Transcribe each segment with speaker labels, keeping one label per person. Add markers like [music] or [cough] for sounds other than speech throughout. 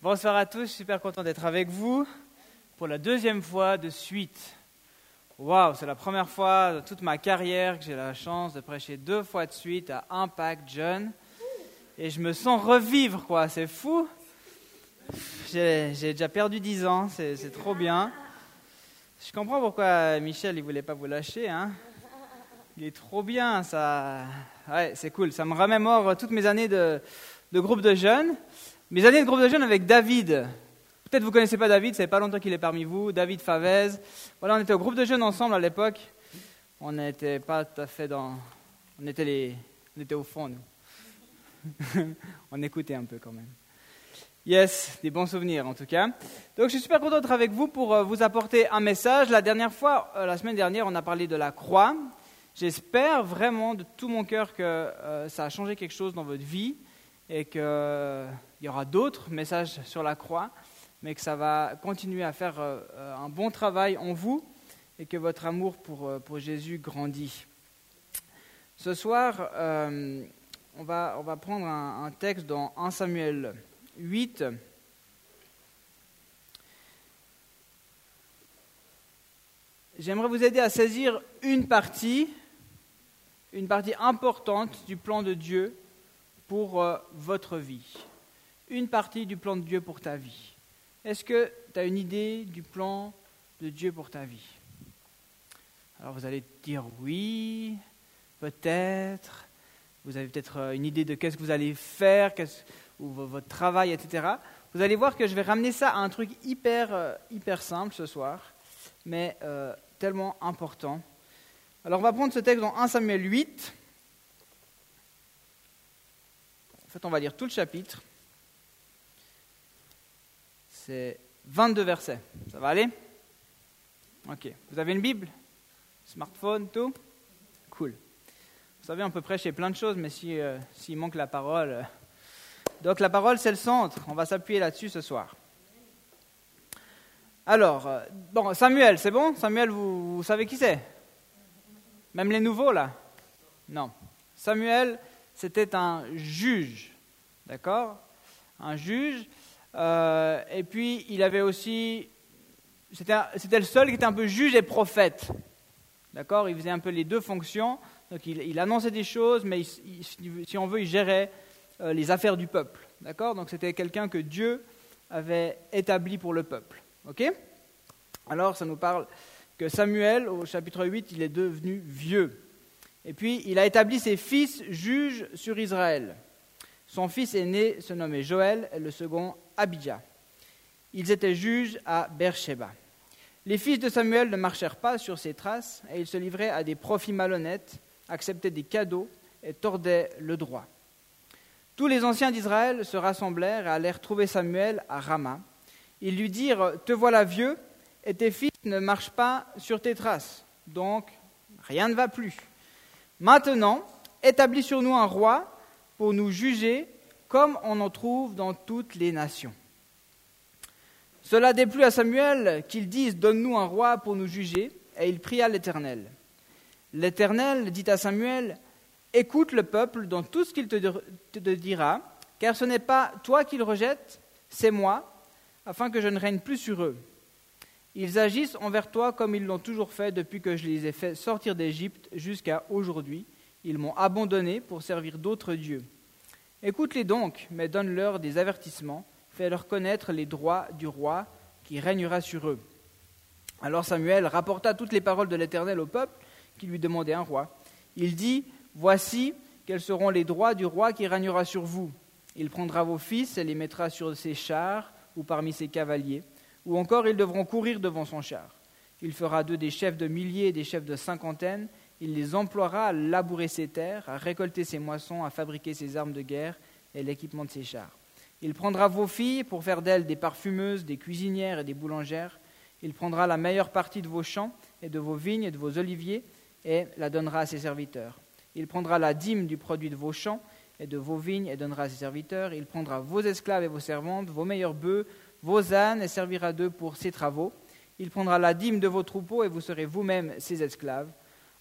Speaker 1: Bonsoir à tous, super content d'être avec vous pour la deuxième fois de suite. Waouh, c'est la première fois de toute ma carrière que j'ai la chance de prêcher deux fois de suite à Impact Jeune. Et je me sens revivre, quoi, c'est fou. J'ai déjà perdu dix ans, c'est trop bien. Je comprends pourquoi Michel ne voulait pas vous lâcher. Hein. Il est trop bien, ça. Ouais, c'est cool. Ça me remémore toutes mes années de, de groupe de jeunes. Mes années de groupe de jeunes avec David. Peut-être vous ne connaissez pas David, ça fait pas longtemps qu'il est parmi vous. David Favez. Voilà, on était au groupe de jeunes ensemble à l'époque. On n'était pas tout à fait dans. On était, les... on était au fond, nous. [laughs] on écoutait un peu quand même. Yes, des bons souvenirs en tout cas. Donc je suis super content d'être avec vous pour euh, vous apporter un message. La dernière fois, euh, la semaine dernière, on a parlé de la croix. J'espère vraiment de tout mon cœur que euh, ça a changé quelque chose dans votre vie et qu'il y aura d'autres messages sur la croix, mais que ça va continuer à faire euh, un bon travail en vous et que votre amour pour, euh, Jésus grandit. Ce soir, euh, on, va, prendre un, texte dans 1 Samuel 8. J'aimerais vous aider à saisir une partie, une partie importante du plan de Dieu pour votre vie, une partie du plan de Dieu pour ta vie. Est-ce que tu as une idée du plan de Dieu pour ta vie? Alors vous allez dire oui, peut-être, vous avez peut-être euh, une idée de qu'est-ce que vous allez faire, ou votre travail, etc. Vous allez voir que je vais ramener ça à un truc hyper, euh, hyper simple ce soir, mais tellement important. Alors on va prendre ce texte dans 1 Samuel 8. En fait, on va lire tout le chapitre. C'est 22 versets. Ça va aller? Ok. Vous avez une Bible? Smartphone, tout? Cool. Vous savez, on peut prêcher plein de choses, mais euh, s'il manque la parole. Euh, donc la parole, c'est le centre. On va s'appuyer là-dessus ce soir. Alors, euh, bon, Samuel, c'est bon? Samuel, vous savez qui c'est? Même les nouveaux, là? Non. Samuel, c'était un juge, d'accord? Un juge. Euh, et puis, il avait aussi. C'était le seul qui était un peu juge et prophète. D'accord? Il faisait un peu les deux fonctions. Donc, il, annonçait des choses, mais si on veut, il gérait euh, les affaires du peuple. D'accord? Donc, c'était quelqu'un que Dieu avait établi pour le peuple. Ok? Alors, ça nous parle que Samuel, au chapitre 8, il est devenu vieux. Et puis, il a établi ses fils juges sur Israël. Son fils aîné se nommait Joël et le second Abijah. Ils étaient juges à Beersheba. Les fils de Samuel ne marchèrent pas sur ses traces et ils se livraient à des profits malhonnêtes, acceptaient des cadeaux et tordaient le droit. Tous les anciens d'Israël se rassemblèrent et allèrent trouver Samuel à Rama. Ils lui dirent Te voilà vieux, et tes fils ne marchent pas sur tes traces, donc rien ne va plus. Maintenant, établis sur nous un roi pour nous juger comme on en trouve dans toutes les nations. Cela déplut à Samuel qu'il dise Donne-nous un roi pour nous juger, et il pria l'Éternel. L'Éternel dit à Samuel Écoute le peuple dans tout ce qu'il te, dira, car ce n'est pas toi qu'il rejette, c'est moi, afin que je ne règne plus sur eux. Ils agissent envers toi comme ils l'ont toujours fait depuis que je les ai fait sortir d'Égypte jusqu'à aujourd'hui. Ils m'ont abandonné pour servir d'autres dieux. Écoute-les donc, mais donne-leur des avertissements. Fais-leur connaître les droits du roi qui régnera sur eux. Alors Samuel rapporta toutes les paroles de l'Éternel au peuple qui lui demandait un roi. Il dit Voici quels seront les droits du roi qui régnera sur vous. Il prendra vos fils et les mettra sur ses chars ou parmi ses cavaliers ou encore ils devront courir devant son char. Il fera d'eux des chefs de milliers et des chefs de cinquantaines. Il les emploiera à labourer ses terres, à récolter ses moissons, à fabriquer ses armes de guerre et l'équipement de ses chars. Il prendra vos filles pour faire d'elles des parfumeuses, des cuisinières et des boulangères. Il prendra la meilleure partie de vos champs et de vos vignes et de vos oliviers et la donnera à ses serviteurs. Il prendra la dîme du produit de vos champs et de vos vignes et donnera à ses serviteurs. Il prendra vos esclaves et vos servantes, vos meilleurs bœufs, vos ânes et servira d'eux pour ses travaux. Il prendra la dîme de vos troupeaux et vous serez vous-même ses esclaves.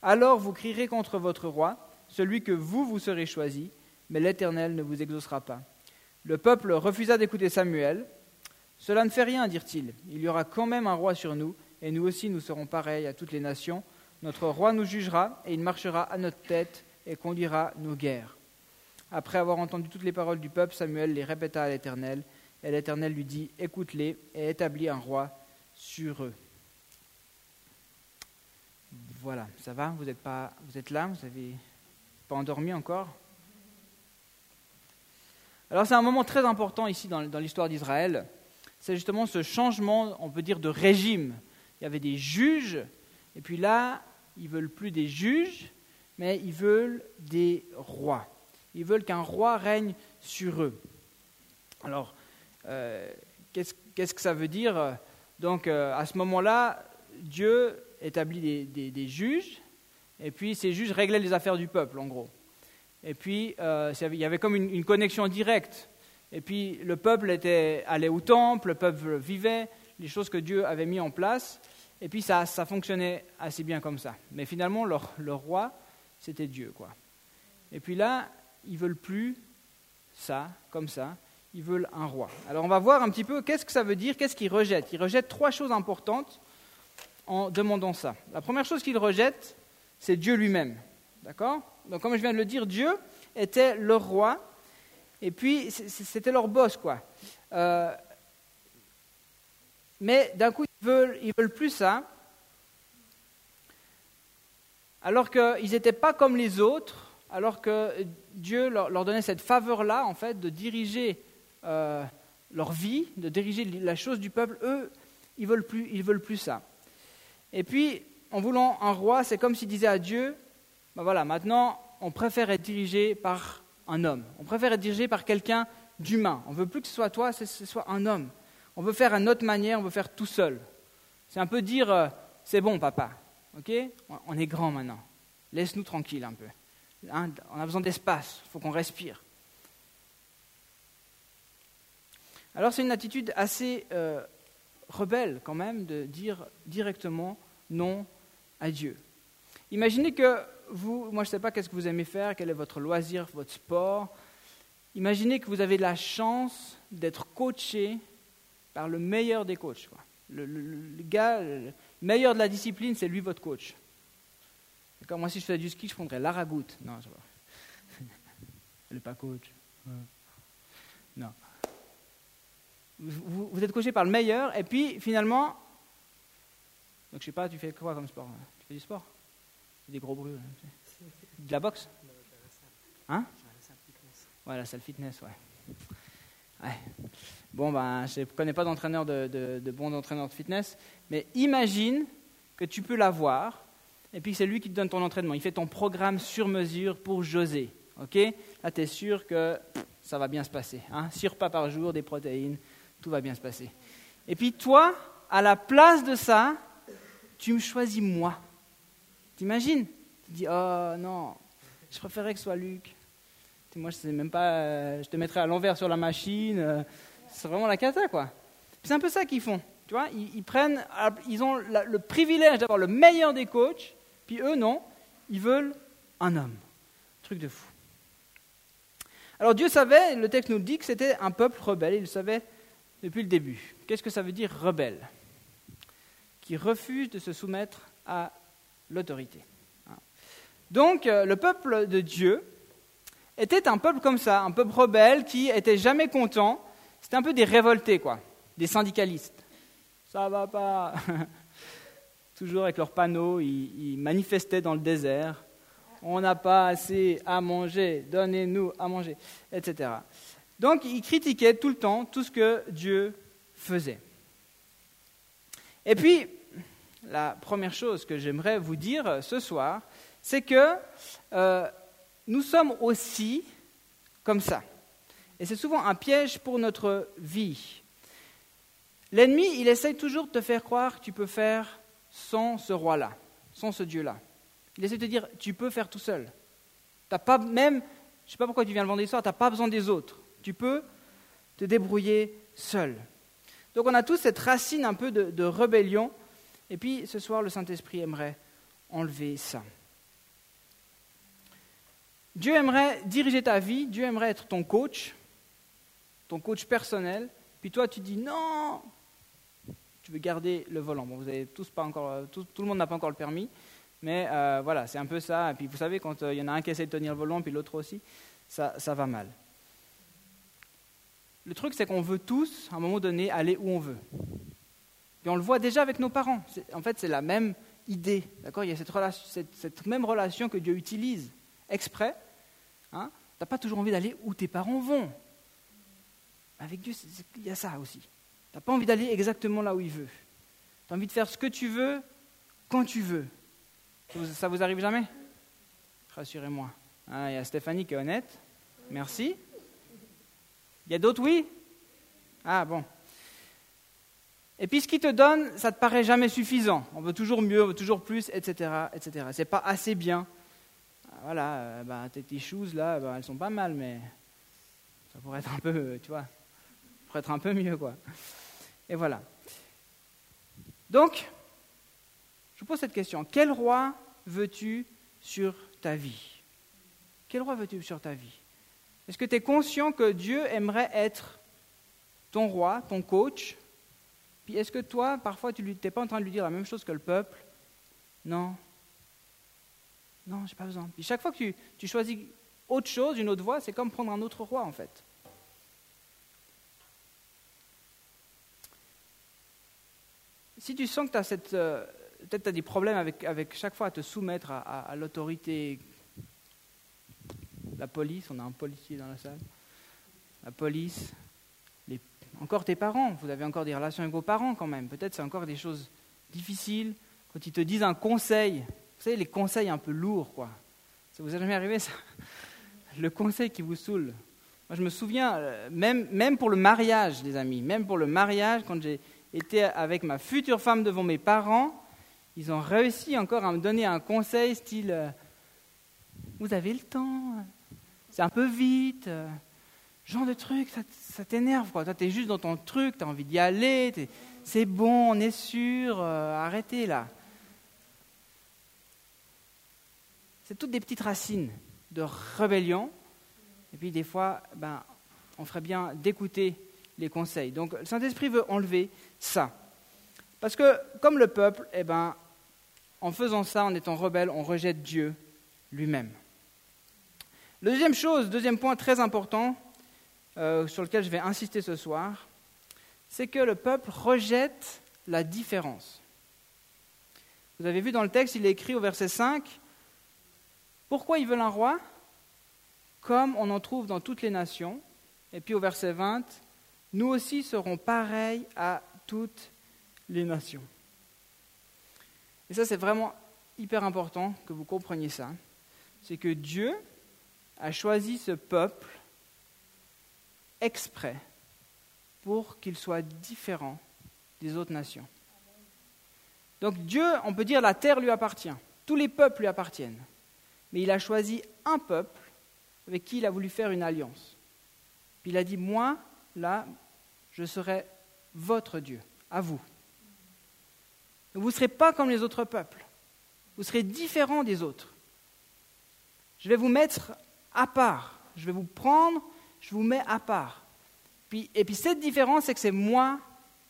Speaker 1: Alors vous crierez contre votre roi, celui que vous vous serez choisi, mais l'Éternel ne vous exaucera pas. Le peuple refusa d'écouter Samuel, Cela ne fait rien, dirent-ils. Il y aura quand même un roi sur nous, et nous aussi nous serons pareils à toutes les nations. Notre roi nous jugera, et il marchera à notre tête et conduira nos guerres. Après avoir entendu toutes les paroles du peuple, Samuel les répéta à l'Éternel, et l'Éternel lui dit, Écoute-les et établis un roi sur eux. Voilà, ça va Vous êtes, pas, vous êtes là Vous n'avez pas endormi encore Alors c'est un moment très important ici dans, l'histoire d'Israël. C'est justement ce changement, on peut dire, de régime. Il y avait des juges, et puis là, ils veulent plus des juges, mais ils veulent des rois. Ils veulent qu'un roi règne sur eux. Alors, euh, qu'est-ce, que ça veut dire? Donc, euh, à ce moment-là, Dieu établit des, juges, et puis ces juges réglaient les affaires du peuple, en gros. Et puis, euh, il y avait comme une, connexion directe. Et puis, le peuple était allé au temple, le peuple vivait les choses que Dieu avait mis en place. Et puis, ça, ça fonctionnait assez bien comme ça. Mais finalement, leur, leur roi, c'était Dieu, quoi. Et puis là, ils veulent plus ça, comme ça. Ils veulent un roi. Alors, on va voir un petit peu qu'est-ce que ça veut dire, qu'est-ce qu'ils rejettent. Ils rejettent trois choses importantes en demandant ça. La première chose qu'ils rejettent, c'est Dieu lui-même. D'accord? Donc, comme je viens de le dire, Dieu était leur roi, et puis c'était leur boss, quoi. Euh, mais d'un coup, ils veulent, veulent plus ça, alors qu'ils n'étaient pas comme les autres, alors que Dieu leur, donnait cette faveur-là, en fait, de diriger euh, leur vie, de diriger la chose du peuple. Eux, ils veulent ils veulent plus ça. Et puis, en voulant un roi, c'est comme s'il disait à Dieu, ben voilà, maintenant, on préfère être dirigé par un homme. On préfère être dirigé par quelqu'un d'humain. On ne veut plus que ce soit toi, que ce soit un homme. On veut faire à notre manière, on veut faire tout seul. C'est un peu dire, euh, c'est bon, papa, ok? On est grand maintenant. Laisse-nous tranquille un peu. Hein, on a besoin d'espace, il faut qu'on respire. Alors c'est une attitude assez euh, rebelle quand même de dire directement non à Dieu. Imaginez que vous, moi je ne sais pas qu'est-ce que vous aimez faire, quel est votre loisir, votre sport. Imaginez que vous avez la chance d'être coaché par le meilleur des coachs. Le, gars, le meilleur de la discipline, c'est lui votre coach. moi si je faisais du ski, je prendrais Laragout. Non, je [laughs] Elle n'est pas coach. Non vous, êtes coaché par le meilleur, et puis finalement, donc je sais pas, tu fais quoi comme sport Tu fais du sport? Des gros bruits. De la boxe? Hein? Ouais, la salle fitness, ouais. Bon, ben, je ne connais pas d'entraîneur de, de, de bons entraîneurs de fitness, mais imagine que tu peux l'avoir, et puis c'est lui qui te donne ton entraînement. Il fait ton programme sur mesure pour José. Ok? Là, tu es sûr que ça va bien se passer. Hein? Six repas par jour, des protéines, tout va bien se passer. Et puis toi, à la place de ça, tu me choisis moi. T'imagines? Tu dis, oh non, je préférerais que ce soit Luc. Moi, je sais même pas, euh, je te mettrais à l'envers sur la machine. Euh, c'est vraiment la cata, quoi. C'est un peu ça qu'ils font. Tu vois, ils, prennent, ils ont le privilège d'avoir le meilleur des coachs, puis eux, non, ils veulent un homme. Truc de fou. Alors Dieu savait, le texte nous dit que c'était un peuple rebelle, il savait depuis le début. Qu'est-ce que ça veut dire rebelle? Qui refuse de se soumettre à l'autorité. Donc euh, le peuple de Dieu était un peuple comme ça, un peuple rebelle qui était jamais content. C'était un peu des révoltés, quoi, des syndicalistes. Ça va pas. [laughs] Toujours avec leurs panneaux, ils, ils manifestaient dans le désert. On n'a pas assez à manger, donnez-nous à manger, etc. Donc il critiquait tout le temps tout ce que Dieu faisait. Et puis, la première chose que j'aimerais vous dire ce soir, c'est que euh, nous sommes aussi comme ça. Et c'est souvent un piège pour notre vie. L'ennemi, il essaye toujours de te faire croire que tu peux faire sans ce roi-là, sans ce Dieu-là. Il essaie de te dire, tu peux faire tout seul. T'as pas même, je ne sais pas pourquoi tu viens le vendredi soir, tu n'as pas besoin des autres. Tu peux te débrouiller seul. Donc on a tous cette racine un peu de, rébellion. Et puis ce soir, le Saint-Esprit aimerait enlever ça. Dieu aimerait diriger ta vie, Dieu aimerait être ton coach, ton coach personnel, puis toi tu dis non, tu veux garder le volant. Bon, vous avez tous pas encore, tout, le monde n'a pas encore le permis, mais euh, voilà, c'est un peu ça. Et puis vous savez, quand euh, il y en a un qui essaie de tenir le volant, puis l'autre aussi, ça va mal. Le truc, c'est qu'on veut tous, à un moment donné, aller où on veut. Et on le voit déjà avec nos parents. En fait, c'est la même idée. D'accord? Il y a cette, relation, cette, même relation que Dieu utilise exprès. Hein? Tu n'as pas toujours envie d'aller où tes parents vont. Avec Dieu, il y a ça aussi. Tu n'as pas envie d'aller exactement là où il veut. Tu as envie de faire ce que tu veux, quand tu veux. Ça vous, arrive jamais? Rassurez-moi. Hein, il y a Stéphanie qui est honnête. Merci. Il y a d'autres oui? Ah bon. Et puis ce qu'il te donne, ça ne te paraît jamais suffisant. On veut toujours mieux, on veut toujours plus, etc. etc. C'est pas assez bien. Ah, voilà, euh, bah, tes choses là, bah, elles sont pas mal, mais ça pourrait être un peu, tu vois, pourrait être un peu mieux, quoi. Et voilà. Donc, je vous pose cette question. Quel roi veux-tu sur ta vie? Quel roi veux-tu sur ta vie? Est-ce que tu es conscient que Dieu aimerait être ton roi, ton coach? Puis est-ce que toi, parfois, tu n'es pas en train de lui dire la même chose que le peuple? Non. Non, j'ai pas besoin. Puis chaque fois que tu, choisis autre chose, une autre voie, c'est comme prendre un autre roi, en fait. Si tu sens que tu as cette, euh, peut-être des problèmes avec, avec chaque fois à te soumettre à, l'autorité, la police, on a un policier dans la salle, la police, encore tes parents, vous avez encore des relations avec vos parents quand même, peut-être c'est encore des choses difficiles, quand ils te disent un conseil, vous savez, les conseils un peu lourds, quoi. Ça vous est jamais arrivé, ça? [laughs] Le conseil qui vous saoule. Moi, je me souviens, euh, même, même pour le mariage, les amis, même pour le mariage, quand j'ai été avec ma future femme devant mes parents, ils ont réussi encore à me donner un conseil style euh, Vous avez le temps, c'est un peu vite, euh, genre de truc, ça, t'énerve. Quoi. Toi, tu es juste dans ton truc, tu as envie d'y aller, c'est bon, on est sûr, euh, arrêtez là. C'est toutes des petites racines de rébellion. Et puis des fois, ben, on ferait bien d'écouter les conseils. Donc le Saint-Esprit veut enlever ça. Parce que comme le peuple, eh ben, en faisant ça, en étant rebelle, on rejette Dieu lui-même. Deuxième chose, deuxième point très important euh, sur lequel je vais insister ce soir, c'est que le peuple rejette la différence. Vous avez vu dans le texte, il est écrit au verset 5, pourquoi ils veulent un roi Comme on en trouve dans toutes les nations? Et puis au verset 20, nous aussi serons pareils à toutes les nations. Et ça, c'est vraiment hyper important que vous compreniez ça. C'est que Dieu a choisi ce peuple exprès pour qu'il soit différent des autres nations. Donc Dieu, on peut dire, la terre lui appartient. Tous les peuples lui appartiennent. Mais il a choisi un peuple avec qui il a voulu faire une alliance. Puis il a dit, moi, là, je serai votre Dieu, à vous. Vous ne serez pas comme les autres peuples. Vous serez différent des autres. Je vais vous mettre à part. Je vais vous prendre, je vous mets à part. Et puis cette différence, c'est que c'est moi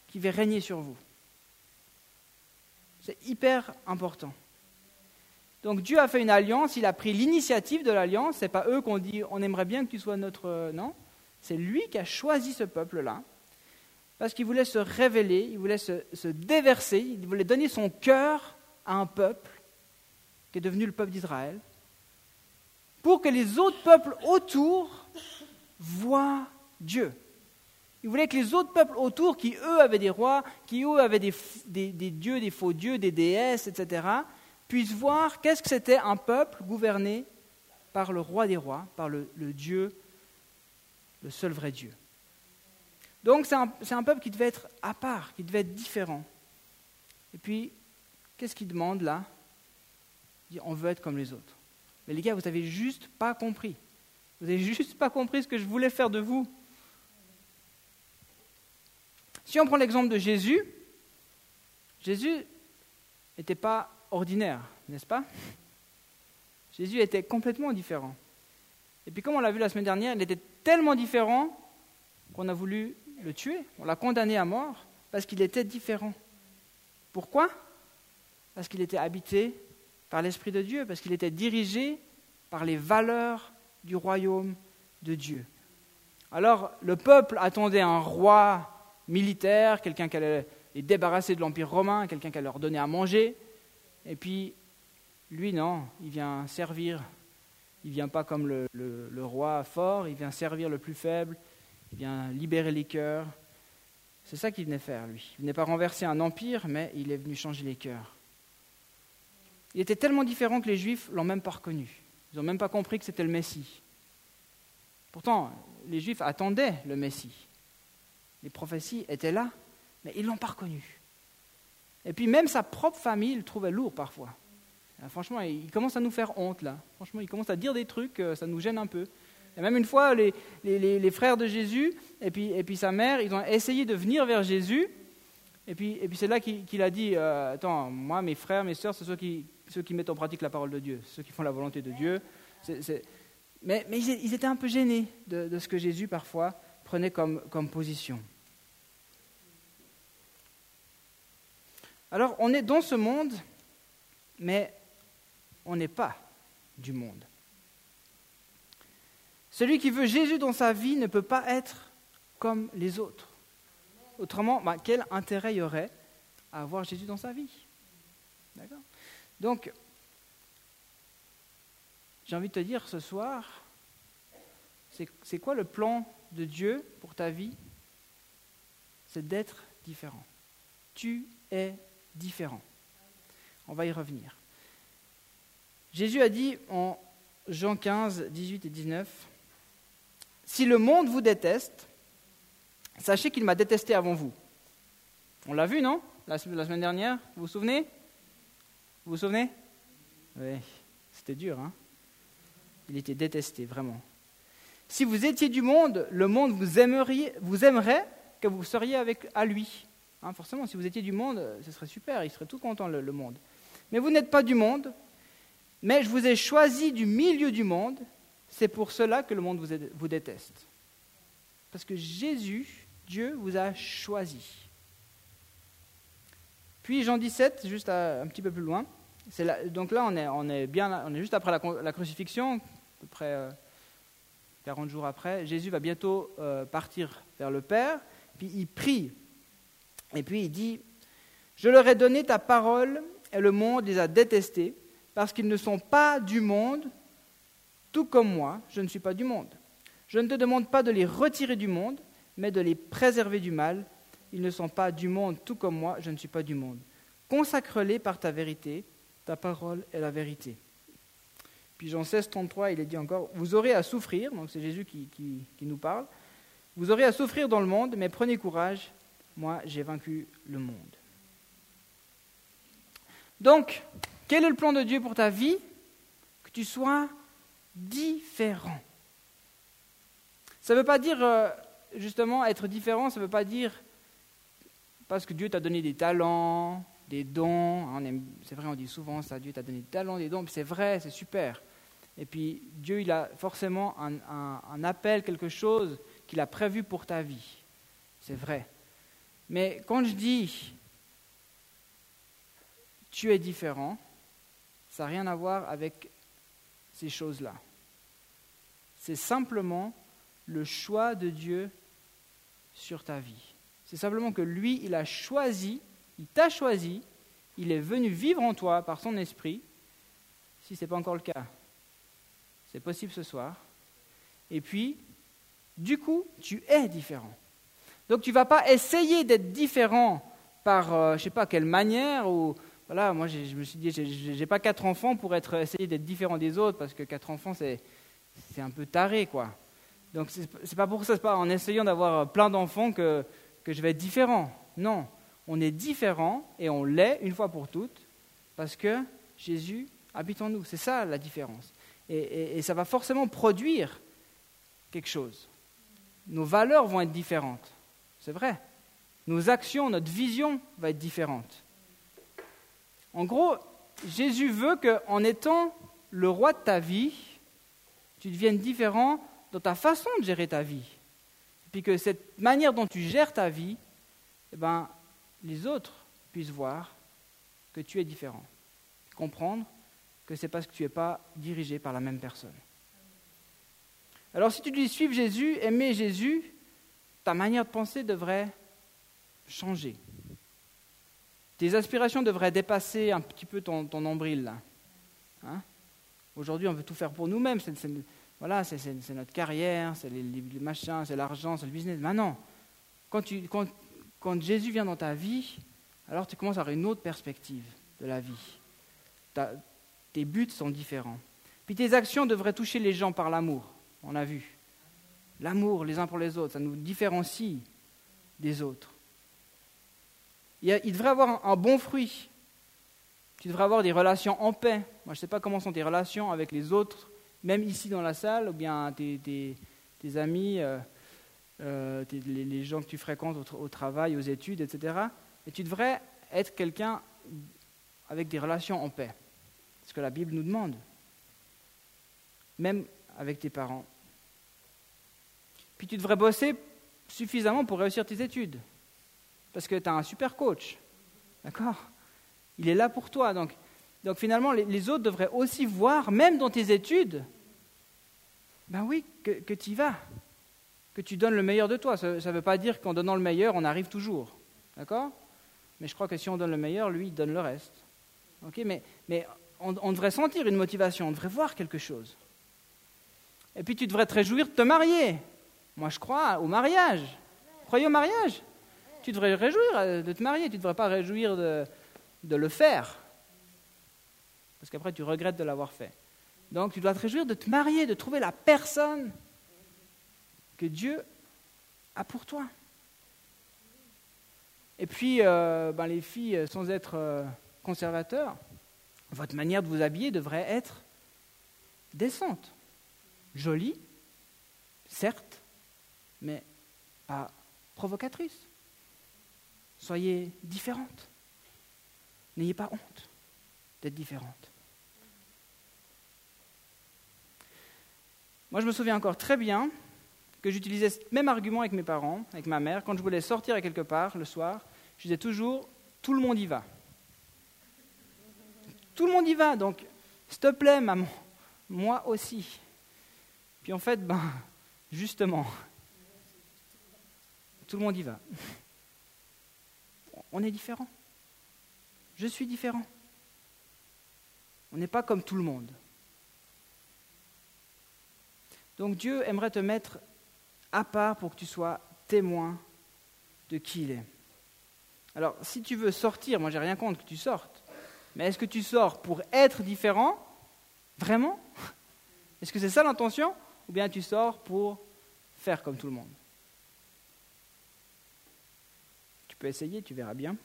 Speaker 1: qui vais régner sur vous. C'est hyper important. Donc Dieu a fait une alliance, il a pris l'initiative de l'alliance. Ce n'est pas eux qu'on dit on aimerait bien que tu sois notre. Non, c'est lui qui a choisi ce peuple-là parce qu'il voulait se révéler, il voulait se, déverser, il voulait donner son cœur à un peuple qui est devenu le peuple d'Israël, pour que les autres peuples autour voient Dieu. Il voulait que les autres peuples autour, qui eux avaient des rois, qui eux avaient des, dieux, des faux dieux, des déesses, etc., puissent voir qu'est-ce que c'était un peuple gouverné par le roi des rois, par le Dieu, le seul vrai Dieu. Donc c'est un, peuple qui devait être à part, qui devait être différent. Et puis, qu'est-ce qu'il demande là? On veut être comme les autres. Mais les gars, vous n'avez juste pas compris. Vous n'avez juste pas compris ce que je voulais faire de vous. Si on prend l'exemple de Jésus, Jésus n'était pas ordinaire, n'est-ce pas? Jésus était complètement différent. Et puis comme on l'a vu la semaine dernière, il était tellement différent qu'on a voulu le tuer, on l'a condamné à mort parce qu'il était différent. Pourquoi? Parce qu'il était habité par l'Esprit de Dieu, parce qu'il était dirigé par les valeurs du royaume de Dieu. Alors le peuple attendait un roi militaire, quelqu'un qui allait les débarrasser de l'Empire romain, quelqu'un qui allait leur donner à manger. Et puis, lui, non, il vient servir. Il vient pas comme le, le roi fort, il vient servir le plus faible, il vient libérer les cœurs. C'est ça qu'il venait faire, lui. Il venait pas renverser un empire, mais il est venu changer les cœurs. Il était tellement différent que les Juifs l'ont même pas reconnu. Ils n'ont même pas compris que c'était le Messie. Pourtant, les Juifs attendaient le Messie. Les prophéties étaient là, mais ils ne l'ont pas reconnu. Et puis même sa propre famille le trouvait lourd parfois. franchement, il commence à nous faire honte là. Franchement, il commence à dire des trucs, euh, ça nous gêne un peu. Et même une fois, les, frères de Jésus et puis, sa mère, ils ont essayé de venir vers Jésus. Et puis, et puis c'est là qu'il a dit, euh, attends, moi, mes frères, mes sœurs, c'est ceux qui, ceux qui mettent en pratique la parole de Dieu, ceux qui font la volonté de Dieu. Mais, ils étaient un peu gênés de, ce que Jésus parfois prenait comme, comme position. Alors on est dans ce monde, mais on n'est pas du monde. Celui qui veut Jésus dans sa vie ne peut pas être comme les autres. Autrement, bah, quel intérêt y aurait à avoir Jésus dans sa vie? D'accord? Donc, j'ai envie de te dire ce soir, c'est quoi le plan de Dieu pour ta vie? C'est d'être différent. Tu es différent. On va y revenir. Jésus a dit en Jean 15, 18 et 19, Si le monde vous déteste, sachez qu'il m'a détesté avant vous. On l'a vu, non? La, semaine dernière Vous vous souvenez? Vous vous souvenez? Oui, c'était dur, hein Il était détesté, vraiment. Si vous étiez du monde, le monde vous, aimeriez, vous aimerait que vous seriez avec, à lui. Hein, forcément, si vous étiez du monde, ce serait super, il serait tout content, le, monde. Mais vous n'êtes pas du monde, mais je vous ai choisi du milieu du monde, c'est pour cela que le monde vous, vous déteste. Parce que Jésus, Dieu, vous a choisi. Puis Jean 17, juste un petit peu plus loin. donc là, on est, bien, on est juste après la, crucifixion, à peu près 40 euh, jours après. Jésus va bientôt euh, partir vers le Père, puis il prie et puis il dit, je leur ai donné ta parole et le monde les a détestés parce qu'ils ne sont pas du monde, tout comme moi, je ne suis pas du monde. Je ne te demande pas de les retirer du monde, mais de les préserver du mal. Ils ne sont pas du monde, tout comme moi, je ne suis pas du monde. Consacre-les par ta vérité, ta parole est la vérité. Puis Jean 16, 33, il est dit encore, vous aurez à souffrir, donc c'est Jésus qui, qui nous parle, vous aurez à souffrir dans le monde, mais prenez courage, moi j'ai vaincu le monde. Donc, quel est le plan de Dieu pour ta vie? Que tu sois différent. Ça ne veut pas dire, euh, justement, être différent, ça ne veut pas dire parce que Dieu t'a donné des talents, des dons. C'est vrai, on dit souvent ça, Dieu t'a donné des talents, des dons, c'est vrai, c'est super. Et puis Dieu, il a forcément un appel, quelque chose qu'il a prévu pour ta vie. C'est vrai. Mais quand je dis tu es différent, ça n'a rien à voir avec ces choses-là. C'est simplement le choix de Dieu sur ta vie. C'est simplement que lui, il a choisi, il t'a choisi, il est venu vivre en toi par son esprit. Si ce n'est pas encore le cas, c'est possible ce soir. Et puis, du coup, tu es différent. Donc tu ne vas pas essayer d'être différent par, euh, je ne sais pas quelle manière, ou voilà, moi je me suis dit, je n'ai pas quatre enfants pour essayer d'être différent des autres, parce que quatre enfants, c'est, c'est un peu taré, quoi. Donc ce n'est pas pour ça, c'est pas en essayant d'avoir plein d'enfants que, que je vais être différent. Non, on est différent et on l'est une fois pour toutes, parce que Jésus habite en nous. C'est ça la différence. et ça va forcément produire quelque chose. Nos valeurs vont être différentes. C'est vrai. Nos actions, notre vision va être différente. En gros, Jésus veut qu'en étant le roi de ta vie, tu deviennes différent dans ta façon de gérer ta vie. Puis que cette manière dont tu gères ta vie, eh ben, les autres puissent voir que tu es différent. Comprendre que c'est parce que tu n'es pas dirigé par la même personne. Alors si tu dis suivre Jésus, aimer Jésus, ta manière de penser devrait changer. Tes aspirations devraient dépasser un petit peu ton, nombril. Là. Hein? Aujourd'hui, on veut tout faire pour nous-mêmes. Voilà, c'est, notre carrière, c'est les, machins, c'est l'argent, c'est le business. Maintenant, quand, quand, Jésus vient dans ta vie, alors tu commences à avoir une autre perspective de la vie. tes buts sont différents. Puis tes actions devraient toucher les gens par l'amour. On a vu. L'amour les uns pour les autres, ça nous différencie des autres. Il, devrait avoir un, bon fruit. Tu devrais avoir des relations en paix. Moi, je ne sais pas comment sont tes relations avec les autres, même ici dans la salle, ou bien tes, amis, euh, euh, les, gens que tu fréquentes au, travail, aux études, etc. Et tu devrais être quelqu'un avec des relations en paix. C'est ce que la Bible nous demande. Même avec tes parents. Puis tu devrais bosser suffisamment pour réussir tes études parce que tu as un super coach. D'accord? Il est là pour toi. Donc, donc finalement, les, autres devraient aussi voir, même dans tes études, ben oui, que, tu y vas, que tu donnes le meilleur de toi. Ça ne veut pas dire qu'en donnant le meilleur, on arrive toujours. D'accord? Mais je crois que si on donne le meilleur, lui, il donne le reste. Ok? Mais, on, devrait sentir une motivation, on devrait voir quelque chose. Et puis tu devrais te réjouir de te marier. Moi, je crois au mariage. Croyez au mariage? Tu devrais réjouir euh, de te marier, tu ne devrais pas réjouir de le faire. Parce qu'après, tu regrettes de l'avoir fait. Donc, tu dois te réjouir de te marier, de trouver la personne que Dieu a pour toi. Et puis, euh, ben, les filles, sans être euh, conservateurs, votre manière de vous habiller devrait être décente, jolie, certes, mais pas provocatrice. Soyez différentes. N'ayez pas honte d'être différente. Moi, je me souviens encore très bien que j'utilisais ce même argument avec mes parents, avec ma mère. Quand je voulais sortir à quelque part le soir, je disais toujours Tout le monde y va. Tout le monde y va, donc s'il te plaît, maman, moi aussi. Puis en fait, ben, justement, tout le monde y va on est différent. Je suis différent. On n'est pas comme tout le monde. Donc Dieu aimerait te mettre à part pour que tu sois témoin de qui il est. Alors, si tu veux sortir, moi j'ai rien contre que tu sortes, mais est-ce que tu sors pour être différent? Vraiment? Est-ce que c'est ça l'intention? Ou bien tu sors pour faire comme tout le monde? Tu peux essayer, tu verras bien.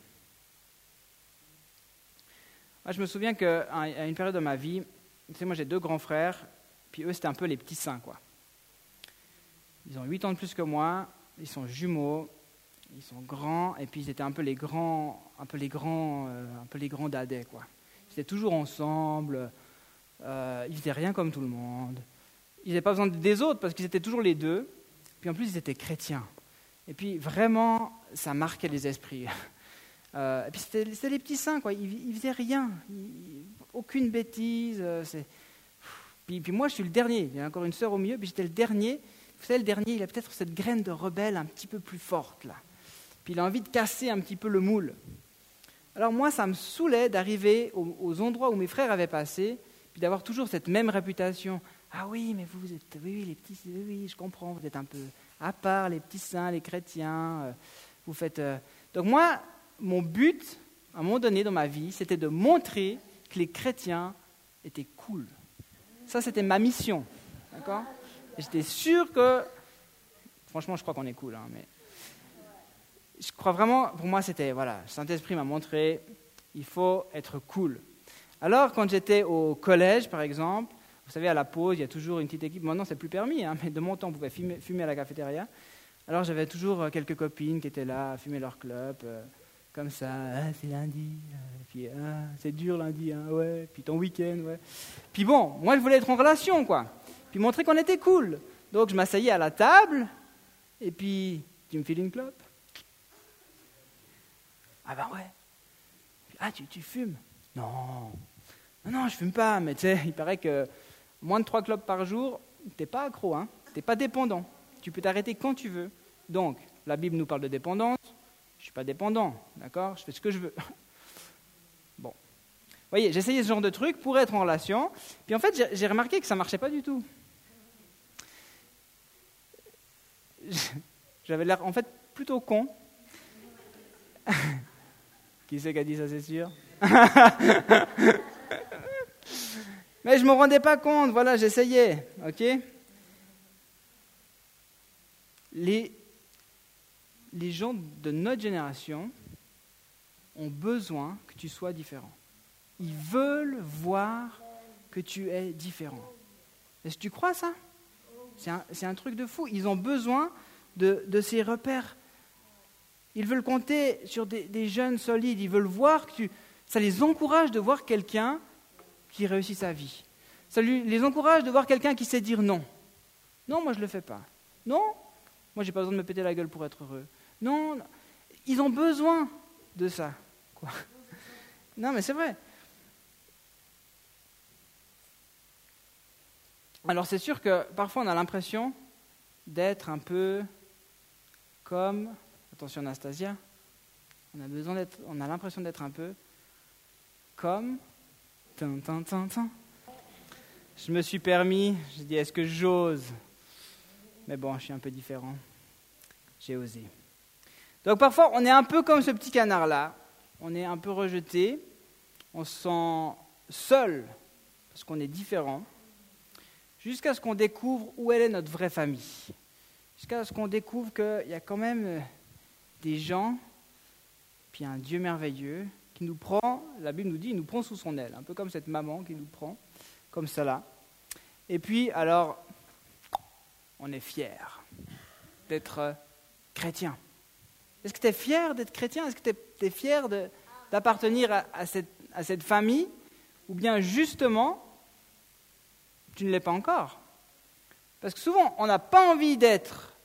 Speaker 1: Moi, je me souviens qu'à une période de ma vie, tu sais, moi j'ai deux grands frères, puis eux c'était un peu les petits saints, quoi. Ils ont 8 ans de plus que moi, ils sont jumeaux, ils sont grands, et puis ils étaient un peu les grands, un peu les grands, euh, un peu les grands dadais, quoi. Ils étaient toujours ensemble, euh, ils faisaient rien comme tout le monde. Ils n'avaient pas besoin des autres parce qu'ils étaient toujours les deux, puis en plus ils étaient chrétiens. Et puis vraiment, ça marquait les esprits. [laughs] Euh, et puis c'était les petits saints, quoi. Ils, ne faisaient rien, aucune bêtise. Euh, puis, moi, je suis le dernier. Il y a encore une sœur au milieu, puis j'étais le dernier. Vous savez, le dernier, il a peut-être cette graine de rebelle un petit peu plus forte, là. Puis il a envie de casser un petit peu le moule. Alors moi, ça me saoulait d'arriver aux, endroits où mes frères avaient passé, puis d'avoir toujours cette même réputation. Ah oui, mais vous, êtes, oui, oui, les petits, oui, oui, je comprends, vous êtes un peu à part, les petits saints, les chrétiens, euh, vous faites... Euh. Donc moi, mon but, à un moment donné dans ma vie, c'était de montrer que les chrétiens étaient cool. Ça, c'était ma mission. D'accord? J'étais sûr que... Franchement, je crois qu'on est cool, hein, mais... Je crois vraiment, pour moi, c'était, voilà, Saint-Esprit m'a montré, il faut être cool. Alors, quand j'étais au collège, par exemple, vous savez, à la pause, il y a toujours une petite équipe. Maintenant, c'est plus permis, hein, mais de mon temps, on pouvait fumer, à la cafétéria. Alors, j'avais toujours euh, quelques copines qui étaient là, à fumer leur club, comme ça. Ah, c'est lundi. Euh, puis, ah, c'est dur lundi, hein, ouais. Puis ton week-end, ouais. Puis bon, moi, je voulais être en relation, quoi. Puis montrer qu'on était cool. Donc, je m'asseyais à la table, Et puis, tu me files une clope Ah ben ouais. Ah, tu, tu fumes? Non. Non, non, je fume pas, mais tu sais, il paraît que moins de trois clopes par jour, t'es pas accro, hein T'es pas dépendant. Tu peux t'arrêter quand tu veux. Donc, la Bible nous parle de dépendance. Je suis pas dépendant, d'accord? Je fais ce que je veux. [laughs] Bon. Vous voyez, j'essayais ce genre de truc pour être en relation. Puis en fait, j'ai remarqué que ça marchait pas du tout. [laughs] J'avais l'air en fait plutôt con. [laughs] Qui c'est qui a dit ça, c'est sûr? Mais je ne me rendais pas compte, voilà, j'essayais, ok? Les, les gens de notre génération ont besoin que tu sois différent. Ils veulent voir que tu es différent. Est-ce que tu crois ça? C'est un, truc de fou. Ils ont besoin de, ces repères. Ils veulent compter sur des, jeunes solides. Ils veulent voir que tu... Ça les encourage de voir quelqu'un qui réussit sa vie. Ça les encourage de voir quelqu'un qui sait dire non. Non, moi je ne le fais pas. Non, moi j'ai pas besoin de me péter la gueule pour être heureux. Non, ils ont besoin de ça. Non, mais c'est vrai. Alors c'est sûr que parfois on a l'impression d'être un peu comme, attention Anastasia, on a besoin d'être, on a l'impression d'être un peu comme, je me suis permis, je dis est-ce que j'ose? Mais bon, je suis un peu différent. J'ai osé. Donc parfois, on est un peu comme ce petit canard-là. On est un peu rejeté. On se sent seul parce qu'on est différent. Jusqu'à ce qu'on découvre où elle est notre vraie famille. Jusqu'à ce qu'on découvre qu'il y a quand même des gens, puis un Dieu merveilleux qui nous prend, la Bible nous dit, il nous prend sous son aile, un peu comme cette maman qui nous prend comme cela. Et puis, alors, on est fier d'être chrétien. Est-ce que tu es fier d'être chrétien? Est-ce que tu es, fier d'appartenir à, cette, famille? Ou bien justement, tu ne l'es pas encore? Parce que souvent, on n'a pas envie d'être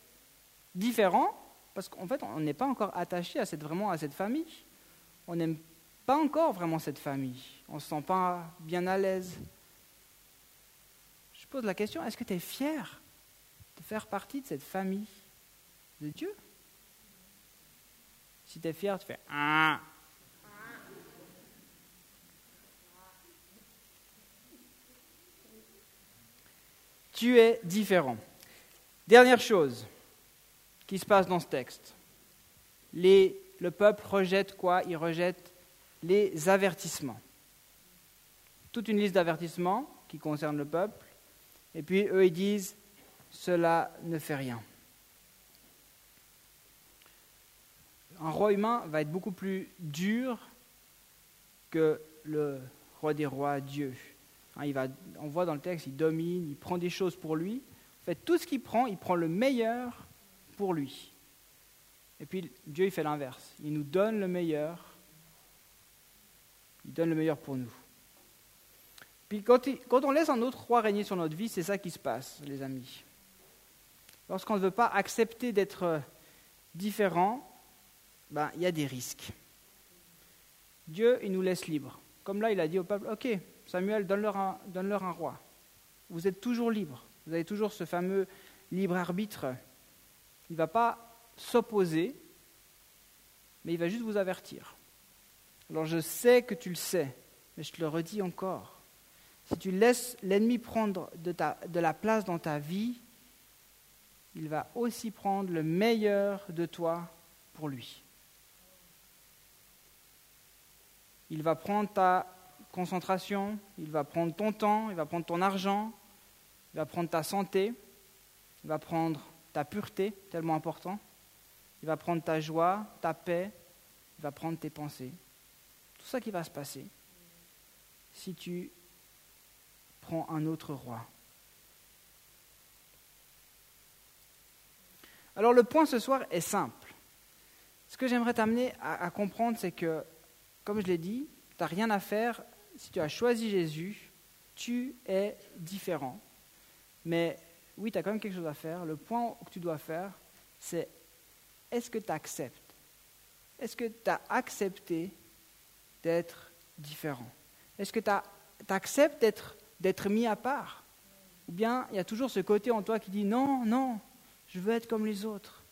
Speaker 1: différent parce qu'en fait, on n'est pas encore attaché à cette, à cette famille. On n'aime pas encore vraiment cette famille. On ne se sent pas bien à l'aise. Je pose la question, est-ce que tu es fier de faire partie de cette famille de Dieu? Si tu es fier, tu fais ah. Tu es différent. Dernière chose qui se passe dans ce texte. Le peuple rejette quoi? Il rejette les avertissements. Toute une liste d'avertissements qui concernent le peuple. Et puis eux, ils disent, cela ne fait rien. Un roi humain va être beaucoup plus dur que le roi des rois, Dieu. Hein, il va, on voit dans le texte, il domine, il prend des choses pour lui. En fait, tout ce qu'il prend, il prend le meilleur pour lui. Et puis Dieu, il fait l'inverse. Il nous donne le meilleur. Il donne le meilleur pour nous. Puis quand, on laisse un autre roi régner sur notre vie, c'est ça qui se passe, les amis. Lorsqu'on ne veut pas accepter d'être différent, ben, il y a des risques. Dieu, il nous laisse libres. Comme là, il a dit au peuple, OK, Samuel, donne-leur un, roi. Vous êtes toujours libres. Vous avez toujours ce fameux libre arbitre. Il ne va pas s'opposer, mais il va juste vous avertir. Alors je sais que tu le sais, mais je te le redis encore si tu laisses l'ennemi prendre de, de, la place dans ta vie, il va aussi prendre le meilleur de toi pour lui. Il va prendre ta concentration, il va prendre ton temps, il va prendre ton argent, il va prendre ta santé, il va prendre ta pureté, tellement important, il va prendre ta joie, ta paix, il va prendre tes pensées. Tout ça qui va se passer si tu prend un autre roi. Alors le point ce soir est simple. Ce que j'aimerais t'amener à, comprendre, c'est que, comme je l'ai dit, tu n'as rien à faire. Si tu as choisi Jésus, tu es différent. Mais oui, tu as quand même quelque chose à faire. Le point que tu dois faire, c'est est-ce que tu acceptes Est-ce que tu as accepté d'être différent? Est-ce que tu acceptes d'être mis à part? Ou bien il y a toujours ce côté en toi qui dit non, non, je veux être comme les autres.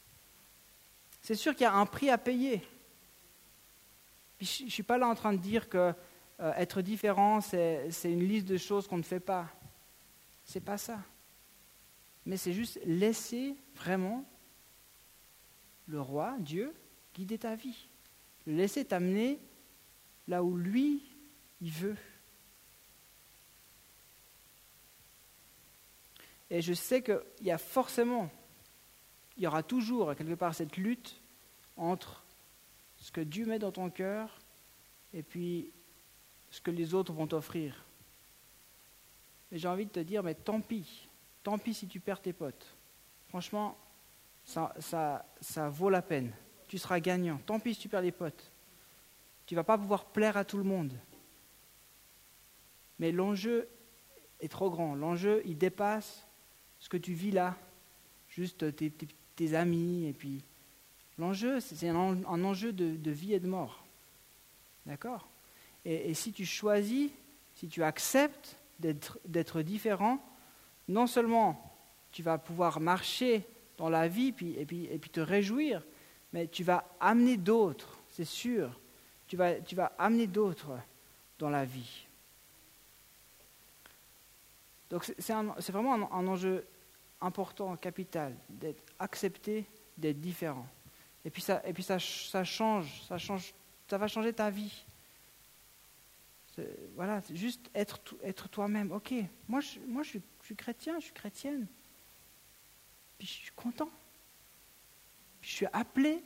Speaker 1: C'est sûr qu'il y a un prix à payer. Je ne suis pas là en train de dire que euh, être différent, c'est une liste de choses qu'on ne fait pas. C'est pas ça. Mais c'est juste laisser vraiment le roi, Dieu, guider ta vie. Le laisser t'amener là où lui, il veut. Et je sais qu'il y a forcément, il y aura toujours quelque part cette lutte entre ce que Dieu met dans ton cœur et puis ce que les autres vont t'offrir. Et j'ai envie de te dire, mais tant pis, tant pis si tu perds tes potes. Franchement, ça, ça, ça vaut la peine. Tu seras gagnant. Tant pis si tu perds les potes. Tu ne vas pas pouvoir plaire à tout le monde. Mais l'enjeu est trop grand. L'enjeu, il dépasse ce que tu vis là. Juste tes, amis. Et puis, l'enjeu, c'est un, enjeu de vie et de mort. D'accord? Et, si tu choisis, si tu acceptes d'être différent, non seulement tu vas pouvoir marcher dans la vie et, puis, te réjouir, mais tu vas amener d'autres, c'est sûr. Tu vas, tu vas amener d'autres dans la vie. Donc c'est vraiment un, un, enjeu important, capital, d'être accepté, d'être différent. Et puis ça, et puis ça, change, ça change, ça va changer ta vie voilà, juste être, toi-même. Ok, moi, je, moi je, suis, chrétien, je suis chrétienne. Puis je suis content. je suis appelé.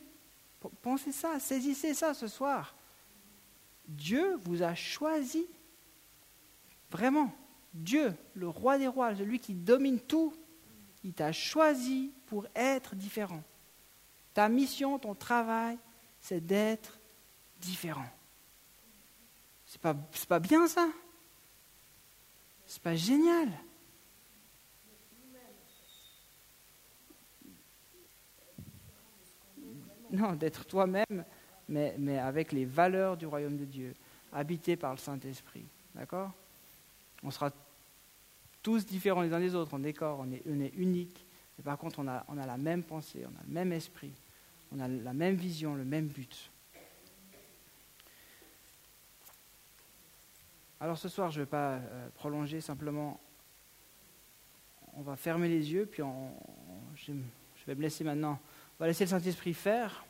Speaker 1: Pensez ça, saisissez ça ce soir. Dieu vous a choisi. Vraiment. Dieu, le roi des rois, celui qui domine tout, il t'a choisi pour être différent. Ta mission, ton travail, c'est d'être différent. C'est pas, pas bien ça C'est pas génial Non, d'être toi-même, mais, mais avec les valeurs du royaume de Dieu, habité par le Saint-Esprit. D'accord? On sera tous différents les uns des autres on est, on est unique, mais par contre on a la même pensée, on a le même esprit, on a la même vision, le même but. Alors ce soir, je ne vais pas euh, prolonger, simplement, on va fermer les yeux, puis je, vais me laisser maintenant, on va laisser le Saint-Esprit faire.